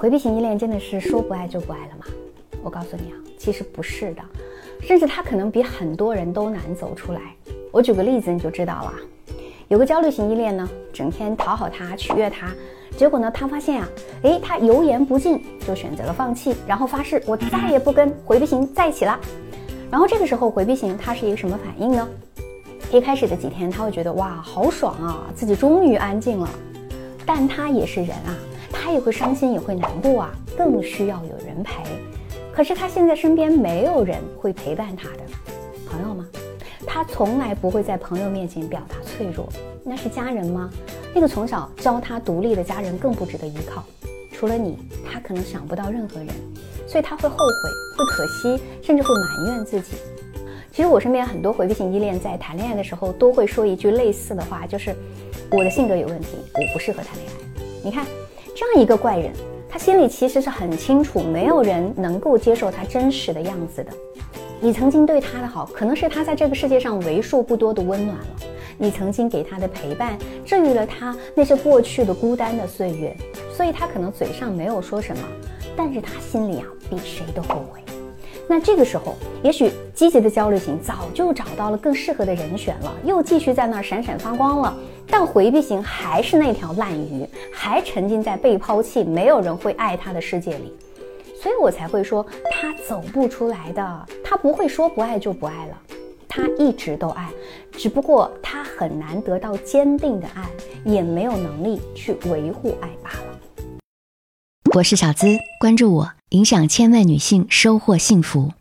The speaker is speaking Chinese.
回避型依恋真的是说不爱就不爱了吗？我告诉你啊，其实不是的，甚至他可能比很多人都难走出来。我举个例子你就知道了。有个焦虑型依恋呢，整天讨好他、取悦他，结果呢，他发现啊，诶，他油盐不进，就选择了放弃，然后发誓我再也不跟回避型在一起了。然后这个时候回避型他是一个什么反应呢？一开始的几天他会觉得哇，好爽啊，自己终于安静了。但他也是人啊，他也会伤心，也会难过啊，更需要有人陪。可是他现在身边没有人会陪伴他的，朋友吗？他从来不会在朋友面前表达脆弱，那是家人吗？那个从小教他独立的家人更不值得依靠。除了你，他可能想不到任何人，所以他会后悔，会可惜，甚至会埋怨自己。其实我身边很多回避型依恋在谈恋爱的时候都会说一句类似的话，就是我的性格有问题，我不适合谈恋爱。你看，这样一个怪人，他心里其实是很清楚，没有人能够接受他真实的样子的。你曾经对他的好，可能是他在这个世界上为数不多的温暖了。你曾经给他的陪伴，治愈了他那些过去的孤单的岁月。所以他可能嘴上没有说什么，但是他心里啊，比谁都后悔。那这个时候，也许积极的焦虑型早就找到了更适合的人选了，又继续在那儿闪闪发光了。但回避型还是那条烂鱼，还沉浸在被抛弃、没有人会爱他的世界里。所以我才会说他走不出来的，他不会说不爱就不爱了，他一直都爱，只不过他很难得到坚定的爱，也没有能力去维护爱罢了。我是小资，关注我，影响千万女性，收获幸福。